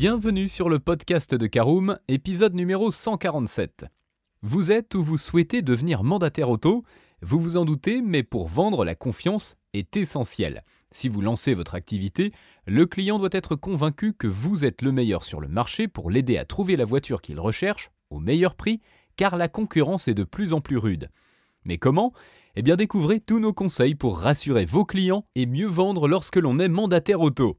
Bienvenue sur le podcast de Caroom, épisode numéro 147. Vous êtes ou vous souhaitez devenir mandataire auto? Vous vous en doutez, mais pour vendre, la confiance est essentielle. Si vous lancez votre activité, le client doit être convaincu que vous êtes le meilleur sur le marché pour l'aider à trouver la voiture qu'il recherche au meilleur prix, car la concurrence est de plus en plus rude. Mais comment? Eh bien découvrez tous nos conseils pour rassurer vos clients et mieux vendre lorsque l'on est mandataire auto.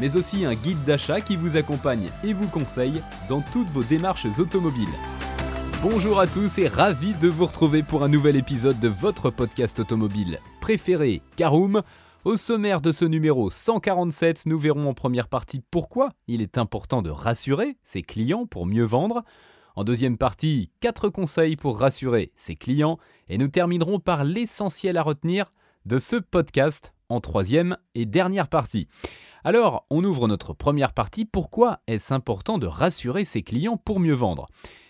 mais aussi un guide d'achat qui vous accompagne et vous conseille dans toutes vos démarches automobiles. Bonjour à tous et ravi de vous retrouver pour un nouvel épisode de votre podcast automobile préféré, Caroom. Au sommaire de ce numéro 147, nous verrons en première partie pourquoi il est important de rassurer ses clients pour mieux vendre. En deuxième partie, 4 conseils pour rassurer ses clients. Et nous terminerons par l'essentiel à retenir de ce podcast en troisième et dernière partie. Alors, on ouvre notre première partie. Pourquoi est-ce important de rassurer ses clients pour mieux vendre?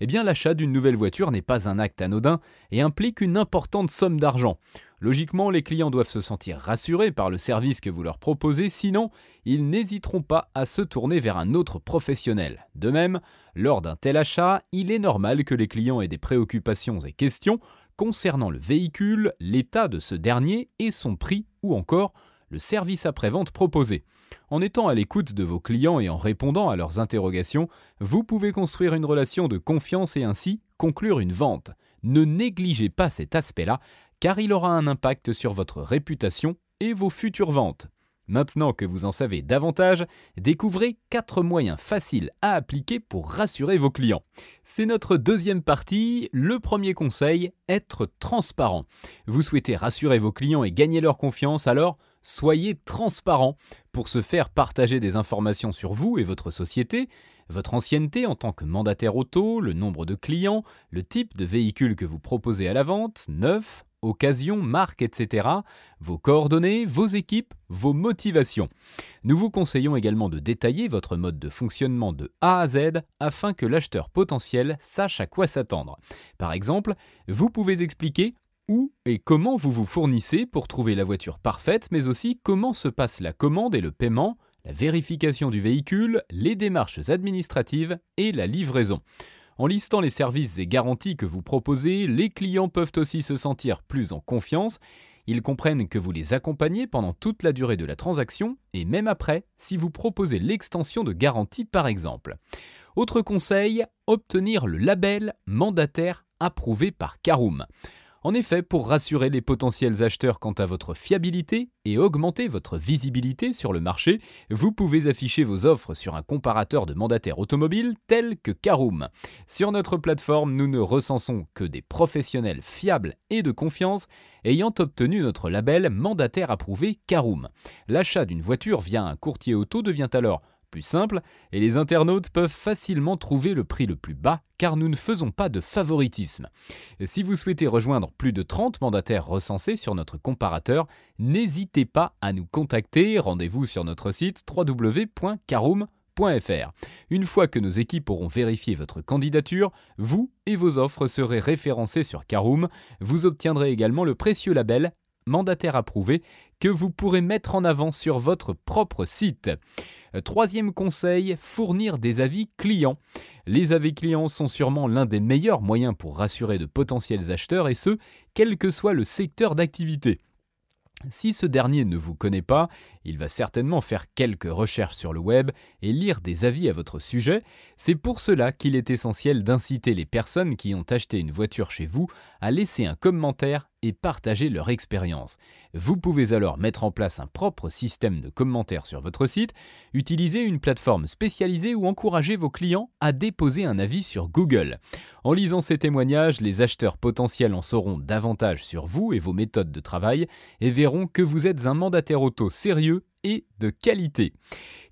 Eh bien, l'achat d'une nouvelle voiture n'est pas un acte anodin et implique une importante somme d'argent. Logiquement, les clients doivent se sentir rassurés par le service que vous leur proposez, sinon, ils n'hésiteront pas à se tourner vers un autre professionnel. De même, lors d'un tel achat, il est normal que les clients aient des préoccupations et questions concernant le véhicule, l'état de ce dernier et son prix ou encore le service après-vente proposé. En étant à l'écoute de vos clients et en répondant à leurs interrogations, vous pouvez construire une relation de confiance et ainsi conclure une vente. Ne négligez pas cet aspect-là, car il aura un impact sur votre réputation et vos futures ventes. Maintenant que vous en savez davantage, découvrez 4 moyens faciles à appliquer pour rassurer vos clients. C'est notre deuxième partie. Le premier conseil, être transparent. Vous souhaitez rassurer vos clients et gagner leur confiance, alors soyez transparent pour se faire partager des informations sur vous et votre société, votre ancienneté en tant que mandataire auto, le nombre de clients, le type de véhicule que vous proposez à la vente, neuf, occasion, marque, etc., vos coordonnées, vos équipes, vos motivations. Nous vous conseillons également de détailler votre mode de fonctionnement de A à Z afin que l'acheteur potentiel sache à quoi s'attendre. Par exemple, vous pouvez expliquer où et comment vous vous fournissez pour trouver la voiture parfaite, mais aussi comment se passe la commande et le paiement, la vérification du véhicule, les démarches administratives et la livraison. En listant les services et garanties que vous proposez, les clients peuvent aussi se sentir plus en confiance. Ils comprennent que vous les accompagnez pendant toute la durée de la transaction et même après si vous proposez l'extension de garantie par exemple. Autre conseil, obtenir le label mandataire approuvé par Caroom. En effet, pour rassurer les potentiels acheteurs quant à votre fiabilité et augmenter votre visibilité sur le marché, vous pouvez afficher vos offres sur un comparateur de mandataires automobiles tel que Caroom. Sur notre plateforme, nous ne recensons que des professionnels fiables et de confiance ayant obtenu notre label mandataire approuvé Caroom. L'achat d'une voiture via un courtier auto devient alors plus simple, et les internautes peuvent facilement trouver le prix le plus bas car nous ne faisons pas de favoritisme. Si vous souhaitez rejoindre plus de 30 mandataires recensés sur notre comparateur, n'hésitez pas à nous contacter, rendez-vous sur notre site www.caroom.fr. Une fois que nos équipes auront vérifié votre candidature, vous et vos offres serez référencés sur Caroom. Vous obtiendrez également le précieux label mandataire approuvé que vous pourrez mettre en avant sur votre propre site. Troisième conseil, fournir des avis clients. Les avis clients sont sûrement l'un des meilleurs moyens pour rassurer de potentiels acheteurs et ce, quel que soit le secteur d'activité. Si ce dernier ne vous connaît pas, il va certainement faire quelques recherches sur le web et lire des avis à votre sujet. C'est pour cela qu'il est essentiel d'inciter les personnes qui ont acheté une voiture chez vous à laisser un commentaire et partager leur expérience. Vous pouvez alors mettre en place un propre système de commentaires sur votre site, utiliser une plateforme spécialisée ou encourager vos clients à déposer un avis sur Google. En lisant ces témoignages, les acheteurs potentiels en sauront davantage sur vous et vos méthodes de travail et verront que vous êtes un mandataire auto sérieux et de qualité.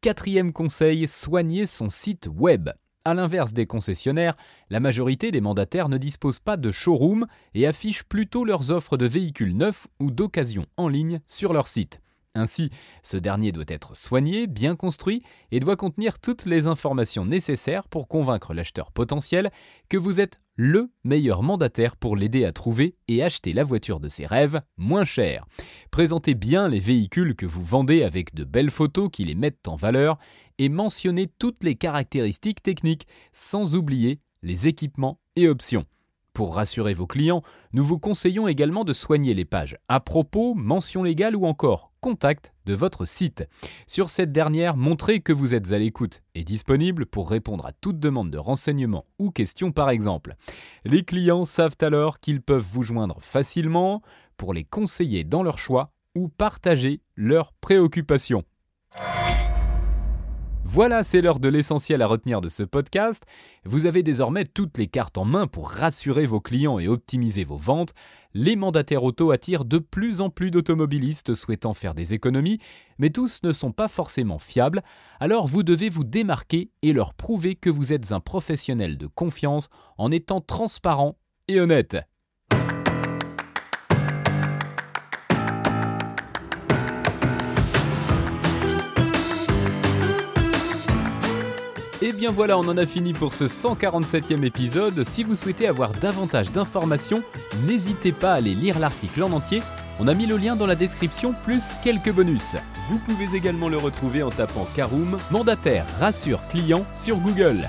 Quatrième conseil, soignez son site web. A l'inverse des concessionnaires, la majorité des mandataires ne disposent pas de showroom et affichent plutôt leurs offres de véhicules neufs ou d'occasion en ligne sur leur site. Ainsi, ce dernier doit être soigné, bien construit et doit contenir toutes les informations nécessaires pour convaincre l'acheteur potentiel que vous êtes le meilleur mandataire pour l'aider à trouver et acheter la voiture de ses rêves moins chère. Présentez bien les véhicules que vous vendez avec de belles photos qui les mettent en valeur et mentionnez toutes les caractéristiques techniques, sans oublier les équipements et options. Pour rassurer vos clients, nous vous conseillons également de soigner les pages à propos, mentions légales ou encore contact de votre site. Sur cette dernière, montrez que vous êtes à l'écoute et disponible pour répondre à toute demande de renseignements ou questions par exemple. Les clients savent alors qu'ils peuvent vous joindre facilement pour les conseiller dans leur choix ou partager leurs préoccupations. Voilà, c'est l'heure de l'essentiel à retenir de ce podcast. Vous avez désormais toutes les cartes en main pour rassurer vos clients et optimiser vos ventes. Les mandataires auto attirent de plus en plus d'automobilistes souhaitant faire des économies, mais tous ne sont pas forcément fiables, alors vous devez vous démarquer et leur prouver que vous êtes un professionnel de confiance en étant transparent et honnête. Bien voilà, on en a fini pour ce 147e épisode. Si vous souhaitez avoir davantage d'informations, n'hésitez pas à aller lire l'article en entier. On a mis le lien dans la description plus quelques bonus. Vous pouvez également le retrouver en tapant Caroom, mandataire rassure client sur Google.